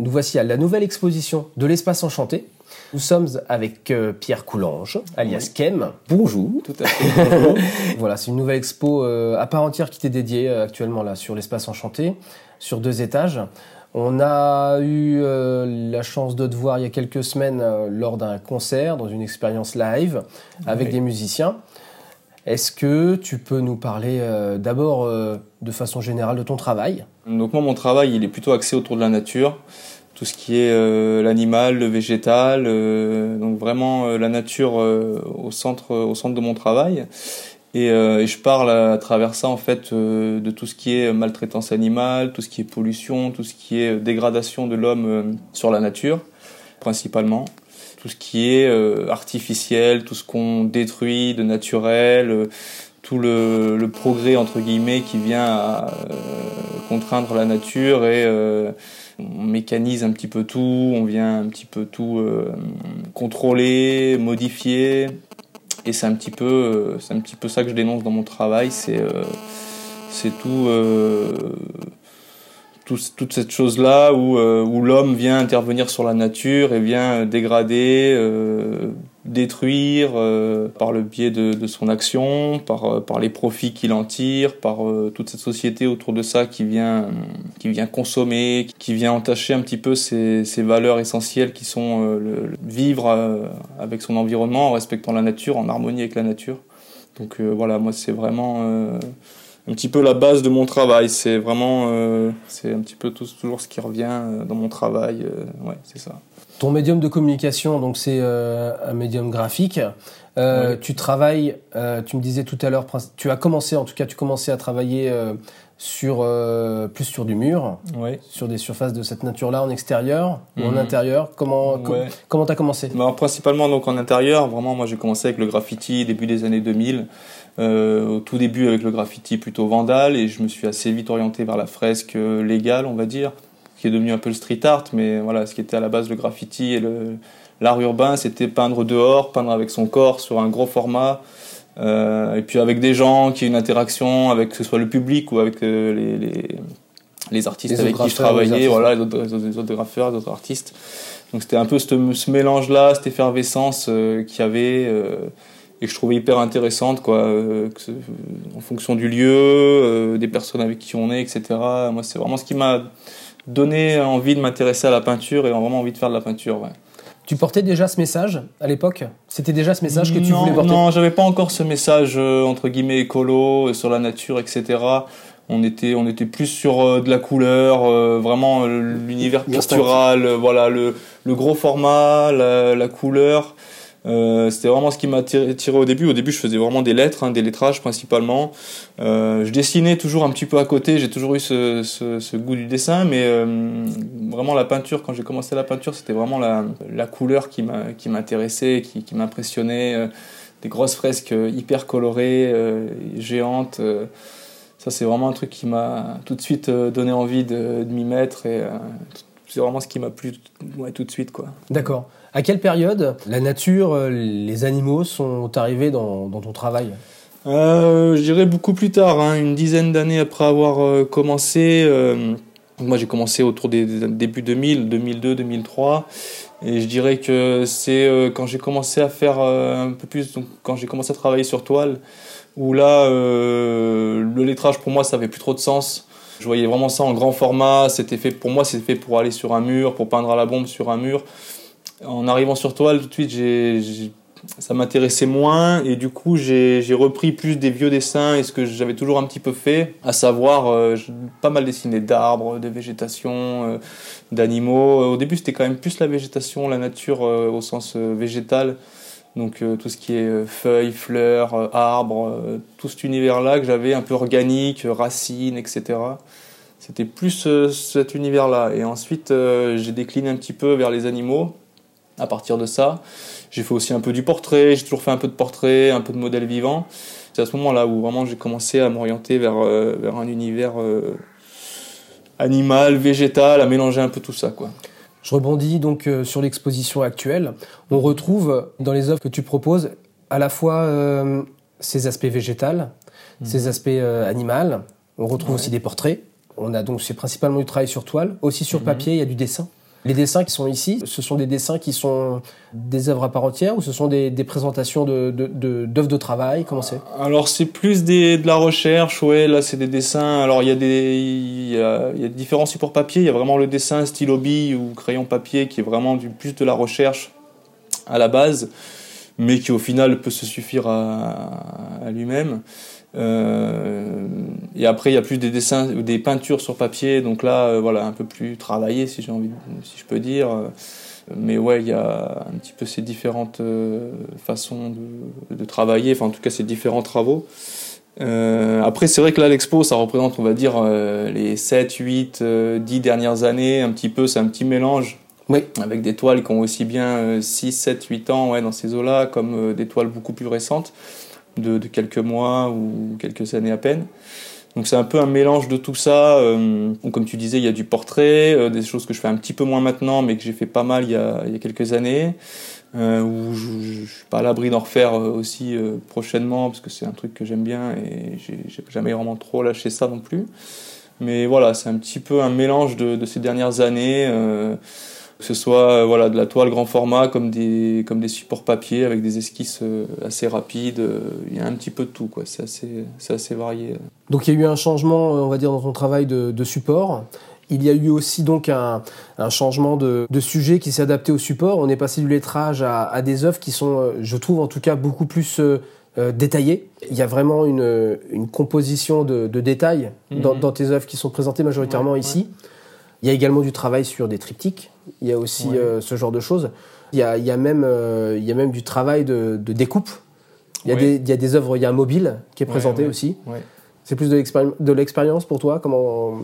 Nous voici à la nouvelle exposition de l'espace enchanté. Nous sommes avec euh, Pierre Coulange, alias Kem. Bonjour. Tout à fait. voilà, c'est une nouvelle expo euh, à part entière qui t'est dédiée euh, actuellement là sur l'espace enchanté, sur deux étages. On a eu la chance de te voir il y a quelques semaines lors d'un concert, dans une expérience live avec des musiciens. Est-ce que tu peux nous parler d'abord de façon générale de ton travail? Donc moi mon travail il est plutôt axé autour de la nature tout ce qui est euh, l'animal, le végétal, euh, donc vraiment euh, la nature au centre au centre de mon travail. Et, et, je parle à, travers ça en fait de tout ce qui est maltraitance animale, tout ce qui est pollution, tout ce qui est dégradation de l'homme sur la nature principalement, tout ce qui est artificiel, tout ce qu'on détruit de naturel, tout le, le, progrès entre guillemets qui vient à contraindre la nature et on mécanise un petit peu tout, on vient un petit peu tout euh, contrôler, modifier. Et c'est un petit peu, euh, c'est un petit peu ça que je dénonce dans mon travail. C'est, euh, c'est tout, toute cette chose là où l'homme vient intervenir sur la nature et vient dégrader, détruire euh, par le biais de, de, son action, par, euh, par les profits qu'il en tire, par euh, toute cette société autour de ça qui vient, qui vient consommer, qui vient entacher un petit peu ces, ces valeurs essentielles qui sont le, vivre avec son environnement en respectant la nature, en harmonie avec la nature. Donc voilà, moi c'est vraiment un petit peu la base de mon travail. C'est vraiment, c'est un petit peu tout, toujours ce qui revient dans mon travail. ouais, c'est ça. Ton médium de communication, donc c'est euh, un médium graphique. Euh, Tu travailles, euh, tu me disais tout à l'heure, tu as commencé, en tout cas, tu commençais à travailler euh, sur euh, plus sur du mur, sur des surfaces de cette nature-là en extérieur ou en mhm. intérieur. Comment ouais. comment t'as commencé? Bah, Principalement donc en intérieur. Vraiment, moi j'ai commencé avec le graffiti début des années 2000. Au tout début avec le graffiti plutôt vandal et je me suis assez vite orienté vers la fresque légale, on va dire qui est devenu un peu le street art, mais voilà, ce qui était à la base le graffiti et le, l'art urbain, c'était peindre dehors, peindre avec son corps sur un gros format, euh, et puis avec des gens qui aient une interaction avec que ce soit le public ou avec euh, les, les, les, artistes avec qui je travaillais, voilà, les autres, les autres graffeurs, les autres artistes. Donc c'était un peu ce, ce mélange-là, cette effervescence euh, qu'il y avait euh, et que je trouvais hyper intéressante, quoi, euh, que, en fonction du lieu, des personnes avec qui on est, etc. Moi, c'est vraiment ce qui m'a donné envie de m'intéresser à la peinture et vraiment envie de faire de la peinture. Ouais. Tu portais déjà ce message à l'époque? C'était déjà ce message que tu voulais porter? Non, j'avais pas encore ce message euh, entre guillemets écolo euh, sur la nature, etc. On était, on était plus sur euh, de la couleur, vraiment l'univers pictural, voilà le, le, gros format, la, la couleur. Euh, c'était vraiment ce qui m'a tiré, au début. Au début, je faisais vraiment des lettres, hein, des lettrages principalement. Euh, je dessinais toujours un petit peu à côté. J'ai toujours eu ce, goût du dessin, mais euh, vraiment la peinture. Quand j'ai commencé la peinture, c'était vraiment la, couleur qui m'intéressait, qui, qui m'impressionnait. Des grosses fresques hyper colorées, géantes. ça, c'est vraiment un truc qui m'a tout de suite donné envie de, m'y mettre et c'est vraiment ce qui m'a plu ouais, tout de suite. D'accord. À quelle période la nature, euh, les animaux sont arrivés dans, ton travail? Euh, Je dirais beaucoup plus tard, hein, une dizaine d'années après avoir euh, commencé. Moi, j'ai commencé autour des, des débuts 2000, 2002, 2003. Et je dirais que c'est quand j'ai commencé à faire un peu plus, donc quand j'ai commencé à travailler sur toile, où là, le lettrage pour moi, ça avait plus trop de sens. Je voyais vraiment ça en grand format. C'était fait pour moi, c'était fait pour aller sur un mur, pour peindre à la bombe sur un mur en arrivant sur toile, tout de suite, ça m'intéressait moins et du coup, j'ai, repris plus des vieux dessins et ce que j'avais toujours un petit peu fait, à savoir euh, pas mal dessiné d'arbres, de végétation, euh, d'animaux. Au début, c'était quand même plus la végétation, la nature euh, au sens végétal. Donc tout ce qui est feuilles, fleurs, arbres, tout cet univers-là que j'avais un peu organique, racines, etc. C'était plus cet univers-là. Et ensuite, j'ai décliné un petit peu vers les animaux à partir de ça. J'ai fait aussi un peu du portrait, j'ai toujours fait un peu de portrait, un peu de modèle vivant. C'est à ce moment-là où vraiment j'ai commencé à m'orienter vers, euh, vers un univers euh, animal, végétal, à mélanger un peu tout ça. quoi. Je rebondis donc euh, sur l'exposition actuelle. On retrouve dans les œuvres que tu proposes à la fois ces aspects végétals, mmh. ces aspects animaux. On retrouve aussi des portraits. On a donc c'est principalement du travail sur toile, aussi sur mmh. papier. Il y a du dessin. Les dessins qui sont ici, ce sont des dessins qui sont des œuvres à part entière ou ce sont des, présentations d'œuvres de, de, travail? Comment c'est? Alors c'est plus de la recherche, ouais, là c'est des dessins. Alors il y, a y a, y a différents supports papier, il y a vraiment le dessin stylo bille ou crayon papier qui est vraiment plus de la recherche à la base, mais qui au final peut se suffire à lui-même. Euh, et après, il y a plus des dessins, des peintures sur papier, donc là, euh, voilà, un peu plus travaillé, si j'ai envie, si je peux dire. Mais ouais, il y a un petit peu ces différentes euh, façons de, de, travailler, enfin en tout cas ces différents travaux. Euh, après, c'est vrai que là, l'expo, ça représente, on va dire, euh, les 7, 8, 10 dernières années, un petit peu, c'est un petit mélange. Oui. Avec des toiles qui ont aussi bien 6, 7, 8 ans ouais, dans ces eaux-là, comme des toiles beaucoup plus récentes de, quelques mois ou quelques années à peine. Donc c'est un peu un mélange de tout ça. Euh, comme tu disais, il y a du portrait, euh, des choses que je fais un petit peu moins maintenant, mais que j'ai fait pas mal il y a, il y a quelques années. Euh, je, je, suis pas à l'abri d'en refaire aussi prochainement parce que c'est un truc que j'aime bien et j'ai jamais vraiment trop lâché ça non plus. Mais voilà, c'est un petit peu un mélange de, de ces dernières années que ce soit euh, voilà de la toile grand format comme des comme des supports papier avec des esquisses euh, assez rapides euh, il y a un petit peu de tout quoi c'est assez c'est assez varié donc il y a eu un changement on va dire dans ton travail de, de support il y a eu aussi donc un, un changement de, de, sujet qui s'est adapté au support. On est passé du lettrage à, à, des œuvres qui sont, je trouve en tout cas, beaucoup plus euh, détaillées. Il y a vraiment une, une composition de, de détails dans, mhm. dans, tes œuvres qui sont présentées majoritairement ici. Il y a également du travail sur des triptyques. Il y a aussi euh, ce genre de choses. Il y a, il y a, même, euh, il y a même du travail de, de découpe. Il y, a des, il y a des œuvres, il y a un mobile qui est présenté aussi. C'est plus de l'expérience pour toi? Comment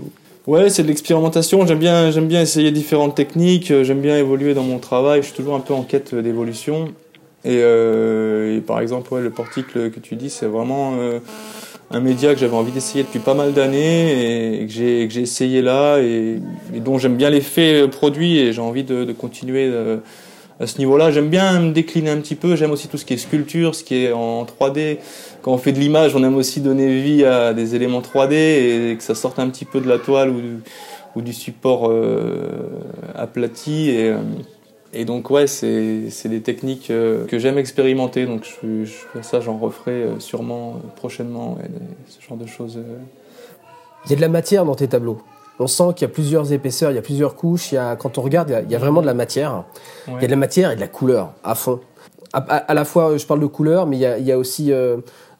Ouais, c'est de l'expérimentation. J'aime bien, j'aime bien essayer différentes techniques. J'aime bien évoluer dans mon travail. Je suis toujours un peu en quête d'évolution. Et, euh, et, par exemple, ouais, le portique que tu dis, c'est vraiment euh, un média que j'avais envie d'essayer depuis pas mal d'années et que j'ai, essayé là et, dont j'aime bien l'effet produit et j'ai envie de, continuer euh, à ce niveau-là. J'aime bien me décliner un petit peu, j'aime aussi tout ce qui est sculpture, ce qui est en 3D. Quand on fait de l'image, on aime aussi donner vie à des éléments 3D et que ça sorte un petit peu de la toile ou, ou du support euh, aplati. Et, euh, et donc ouais, c'est des techniques euh, que j'aime expérimenter, donc je, je, ça j'en referai euh, sûrement euh, prochainement, ce genre de choses. Il y a de la matière dans tes tableaux. On sent qu'il y a plusieurs épaisseurs, il y a plusieurs couches. Il y a, quand on regarde, il y a, vraiment de la matière. Il y a de la matière et de la couleur à fond. À, à, la fois, je parle de couleur, mais il y a, il y a aussi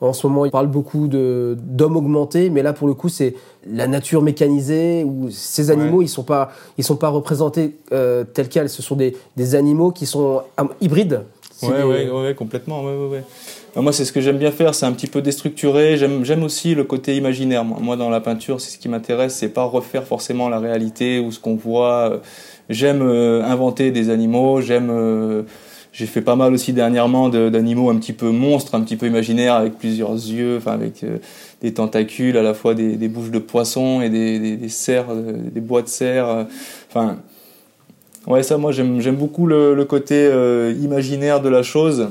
en ce moment, il parle beaucoup de d'hommes augmentés, mais là pour le coup, c'est la nature mécanisée où ces animaux, ils sont pas ils sont pas représentés euh, tels quels. Ce sont des, des animaux qui sont hybrides. Ouais, ouais, ouais, complètement. Ouais, ouais, ouais. Moi, c'est ce que j'aime bien faire, c'est un petit peu déstructuré. J'aime, j'aime aussi le côté imaginaire. Moi, dans la peinture, c'est ce qui m'intéresse, c'est pas refaire forcément la réalité ou ce qu'on voit. J'aime euh, inventer des animaux, j'aime euh, j'ai fait pas mal aussi dernièrement d'animaux un petit peu monstres, un petit peu imaginaires, avec plusieurs yeux, enfin avec euh, des tentacules, à la fois des, bouches de poisson et des, des, euh, bois de cerfs. Euh, enfin, ouais, ça, moi, j'aime beaucoup le côté imaginaire de la chose.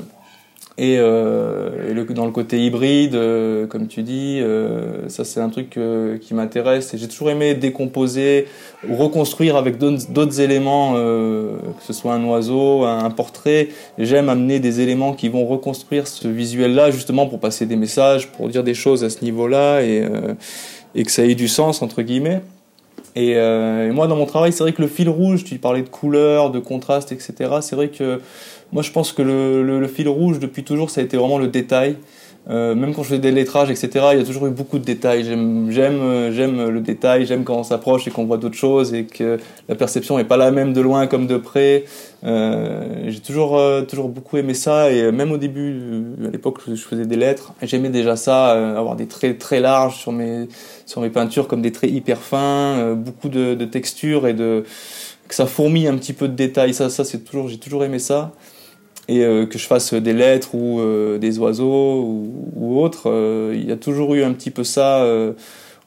Et, euh, dans le côté hybride, euh, comme tu dis, euh, ça c'est un truc euh, qui m'intéresse. Et j'ai toujours aimé décomposer ou reconstruire avec d'autres éléments, euh, que ce soit un oiseau, un, portrait. J'aime amener des éléments qui vont reconstruire ce visuel-là, justement pour passer des messages, pour dire des choses à ce niveau-là et, euh, et que ça ait du sens entre guillemets. Et, et moi, dans mon travail, c'est vrai que le fil rouge, tu parlais de couleurs, de contraste, etc. C'est vrai que moi, je pense que le, le, le, fil rouge, depuis toujours, ça a été vraiment le détail. Euh, même quand je fais des lettrages, etc., il y a toujours eu beaucoup de détails. J'aime, j'aime, euh, j'aime le détail, j'aime quand on s'approche et qu'on voit d'autres choses et que la perception n'est pas la même de loin comme de près. Euh, j'ai toujours, euh, toujours beaucoup aimé ça et même au début, à l'époque où je faisais des lettres, j'aimais déjà ça, avoir des traits très larges sur mes, sur mes peintures comme des traits hyper fins, beaucoup de, de textures et de que ça fourmille un petit peu de détails. Ça, ça c'est toujours, j'ai toujours aimé ça et euh, que je fasse des lettres ou euh, des oiseaux ou, ou autres, euh, il y a toujours eu un petit peu ça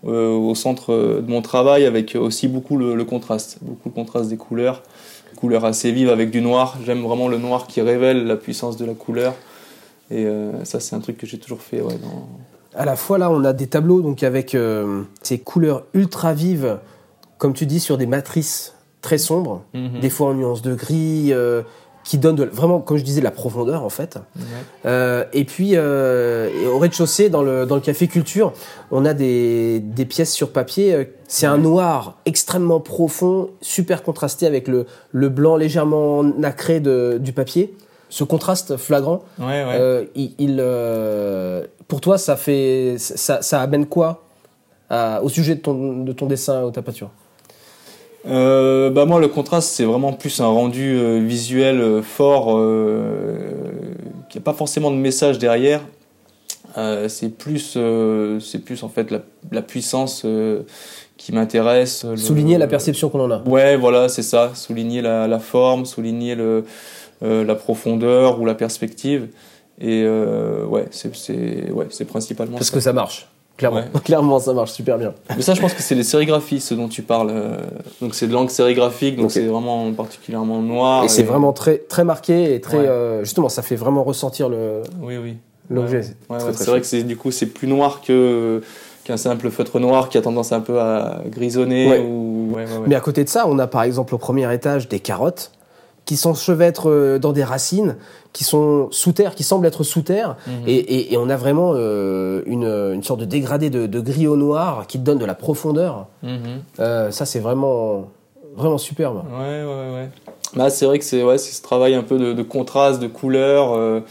au centre de mon travail, avec aussi beaucoup le, le, contraste, beaucoup le contraste des couleurs, couleurs assez vives avec du noir. J'aime vraiment le noir qui révèle la puissance de la couleur. Et ça, c'est un truc que j'ai toujours fait. Ouais, À la fois, là, on a des tableaux donc avec ces couleurs ultra vives, comme tu dis, sur des matrices très sombres, mhm. des fois en nuances de gris qui donne vraiment, comme je disais, de la profondeur en fait. Euh, et puis euh, au rez-de-chaussée, dans le, dans le café culture, on a des, des pièces sur papier. Euh, c'est un noir extrêmement profond, super contrasté avec le, le blanc légèrement nacré de, du papier. Ce contraste flagrant, euh, il, pour toi, ça fait, ça, ça amène quoi au sujet de ton, de ton dessin ou ta peinture? Euh, bah moi le contraste c'est vraiment plus un rendu euh, visuel euh, fort euh, qui n'a pas forcément de message derrière. C'est plus c'est plus en fait la, la puissance qui m'intéresse souligner la perception qu'on en a. Ouais voilà c'est ça. Souligner la, la, forme souligner le la profondeur ou la perspective. Et ouais c'est ouais c'est principalement parce que ça marche Clairement. Clairement, ça marche super bien. Mais ça, je pense que c'est les sérigraphies, ce dont tu parles. Euh, donc, c'est de l'angle sérigraphique, donc c'est vraiment particulièrement noir. Et, c'est vraiment très, très marqué et très. Euh, justement, ça fait vraiment ressentir le. Oui, oui. L'objet. c'est vrai que c'est du coup c'est plus noir que qu'un simple feutre noir qui a tendance un peu à grisonner. Ou... Mais à côté de ça, on a par exemple au premier étage des carottes qui s'enchevêtrent euh, dans des racines qui sont sous terre, qui semblent être sous terre, mhm. et, et, on a vraiment euh, une, une, sorte de dégradé de, de, gris au noir qui donne de la profondeur. Mhm. Euh, ça, c'est vraiment, vraiment superbe. Ouais, ouais, ouais. Bah, c'est vrai que c'est ouais, ce travail un peu de, de contraste, de couleur.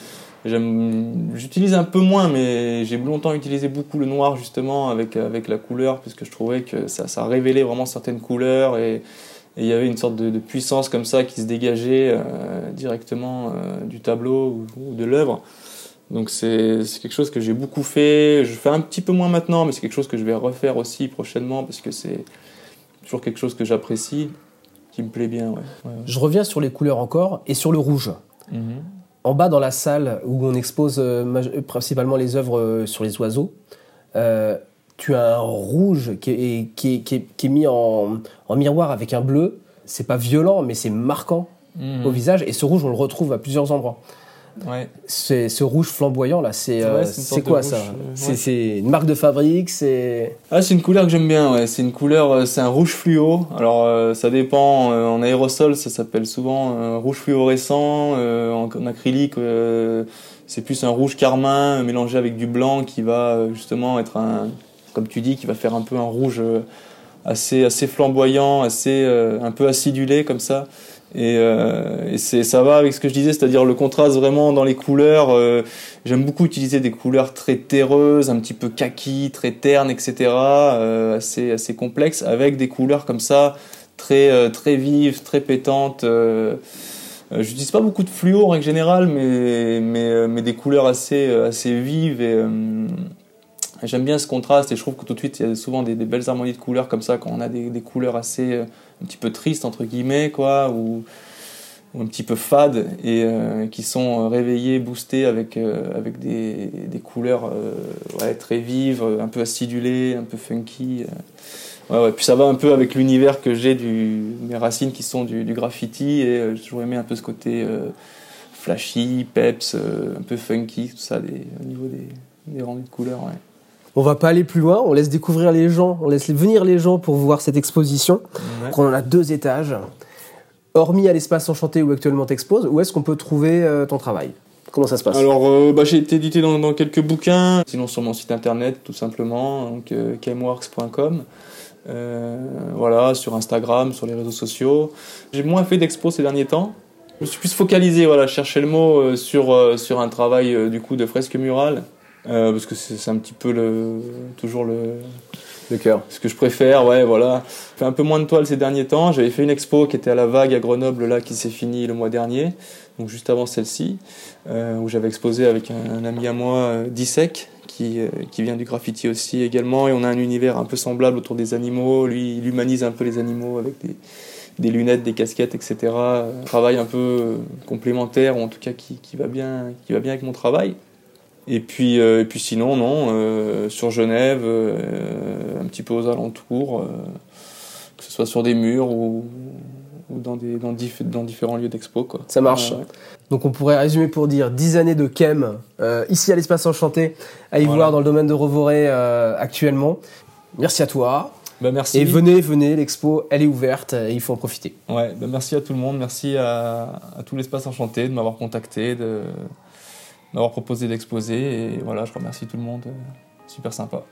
J'utilise un peu moins, mais j'ai longtemps utilisé beaucoup le noir justement avec, avec la couleur, puisque je trouvais que ça, ça révélait vraiment certaines couleurs et et il y avait une sorte de, puissance comme ça qui se dégageait euh, directement euh, du tableau ou, de l'œuvre. Donc c'est quelque chose que j'ai beaucoup fait. Je fais un petit peu moins maintenant, mais c'est quelque chose que je vais refaire aussi prochainement parce que c'est toujours quelque chose que j'apprécie, qui me plaît bien. Je reviens sur les couleurs encore et sur le rouge. Mhm. En bas dans la salle où on expose euh, principalement les œuvres sur les oiseaux, tu as un rouge qui est, qui qui est, mis en, en, miroir avec un bleu. C'est pas violent, mais c'est marquant mhm. au visage. Et ce rouge, on le retrouve à plusieurs endroits. Ouais. C'est ce rouge flamboyant là, c'est euh, c'est quoi ça euh, C'est une marque de fabrique, c'est Ah, c'est une couleur que j'aime bien, ouais, c'est une couleur euh, c'est un rouge fluo. Alors ça dépend en aérosol, ça s'appelle souvent rouge fluorescent, en, en, acrylique c'est plus un rouge carmin mélangé avec du blanc qui va justement être un comme tu dis, qui va faire un peu un rouge euh, assez, assez flamboyant, assez, euh, un peu acidulé comme ça. Et, euh, et c'est, ça va avec ce que je disais, c'est-à-dire le contraste vraiment dans les couleurs. J'aime beaucoup utiliser des couleurs très terreuses, un petit peu kaki, très ternes, etc., euh, assez, assez complexes, avec des couleurs comme ça, très, très vives, très pétantes. J'utilise pas beaucoup de fluo en règle générale, mais, mais, mais des couleurs assez, assez vives et, J'aime bien ce contraste et je trouve que tout de suite il y a souvent des, belles harmonies de couleurs comme ça quand on a des, couleurs assez euh, un petit peu tristes entre guillemets quoi ou, un petit peu fades et euh, qui sont euh, réveillées, boostées avec avec des, couleurs très vives, un peu acidulées, un peu funky. Puis ça va un peu avec l'univers que j'ai du mes racines qui sont du, graffiti et j'ai toujours aimé un peu ce côté flashy, peps, un peu funky, tout ça au niveau des, des rendus de couleurs. On va pas aller plus loin, on laisse découvrir les gens, on laisse venir les gens pour voir cette exposition. On en a deux étages. Hormis à l'espace enchanté où actuellement t'exposes, où est-ce qu'on peut trouver euh, ton travail? Comment ça se passe? Alors, euh, bah, j'ai été édité dans, quelques bouquins, sinon sur mon site internet tout simplement, donc euh, voilà, sur Instagram, sur les réseaux sociaux. J'ai moins fait d'expos ces derniers temps. Je me suis plus focalisé, voilà, chercher le mot sur, sur un travail du coup de fresque murale euh, parce que c'est un petit peu le, toujours le, le cœur. Ce que je préfère, ouais, voilà. Fait un peu moins de toile ces derniers temps. J'avais fait une expo qui était à la Vague à Grenoble, là, qui s'est finie le mois dernier, donc juste avant celle-ci, euh, où j'avais exposé avec un, ami à moi, euh, Dissec, qui, euh, qui vient du graffiti aussi également, et on a un univers un peu semblable autour des animaux. Lui, il humanise un peu les animaux avec des, des lunettes, des casquettes, etc. Un travail un peu complémentaire, ou en tout cas qui, qui, va bien, qui va bien avec mon travail. Et puis, euh, et puis sinon, non, euh, sur Genève, euh, un petit peu aux alentours, que ce soit sur des murs ou, ou dans, des, dans, dans différents lieux d'expo. Ça marche. Donc on pourrait résumer pour dire 10 années de KEM ici à l'espace enchanté, à y voir dans le domaine de Revoré actuellement. Merci à toi. Bah, merci. Et venez, venez, l'expo, elle est ouverte et il faut en profiter. Ouais, bah, merci à tout le monde, merci à, à tout l'espace enchanté de m'avoir contacté, de m'avoir proposé d'exposer. Et voilà, je remercie tout le monde. Super sympa.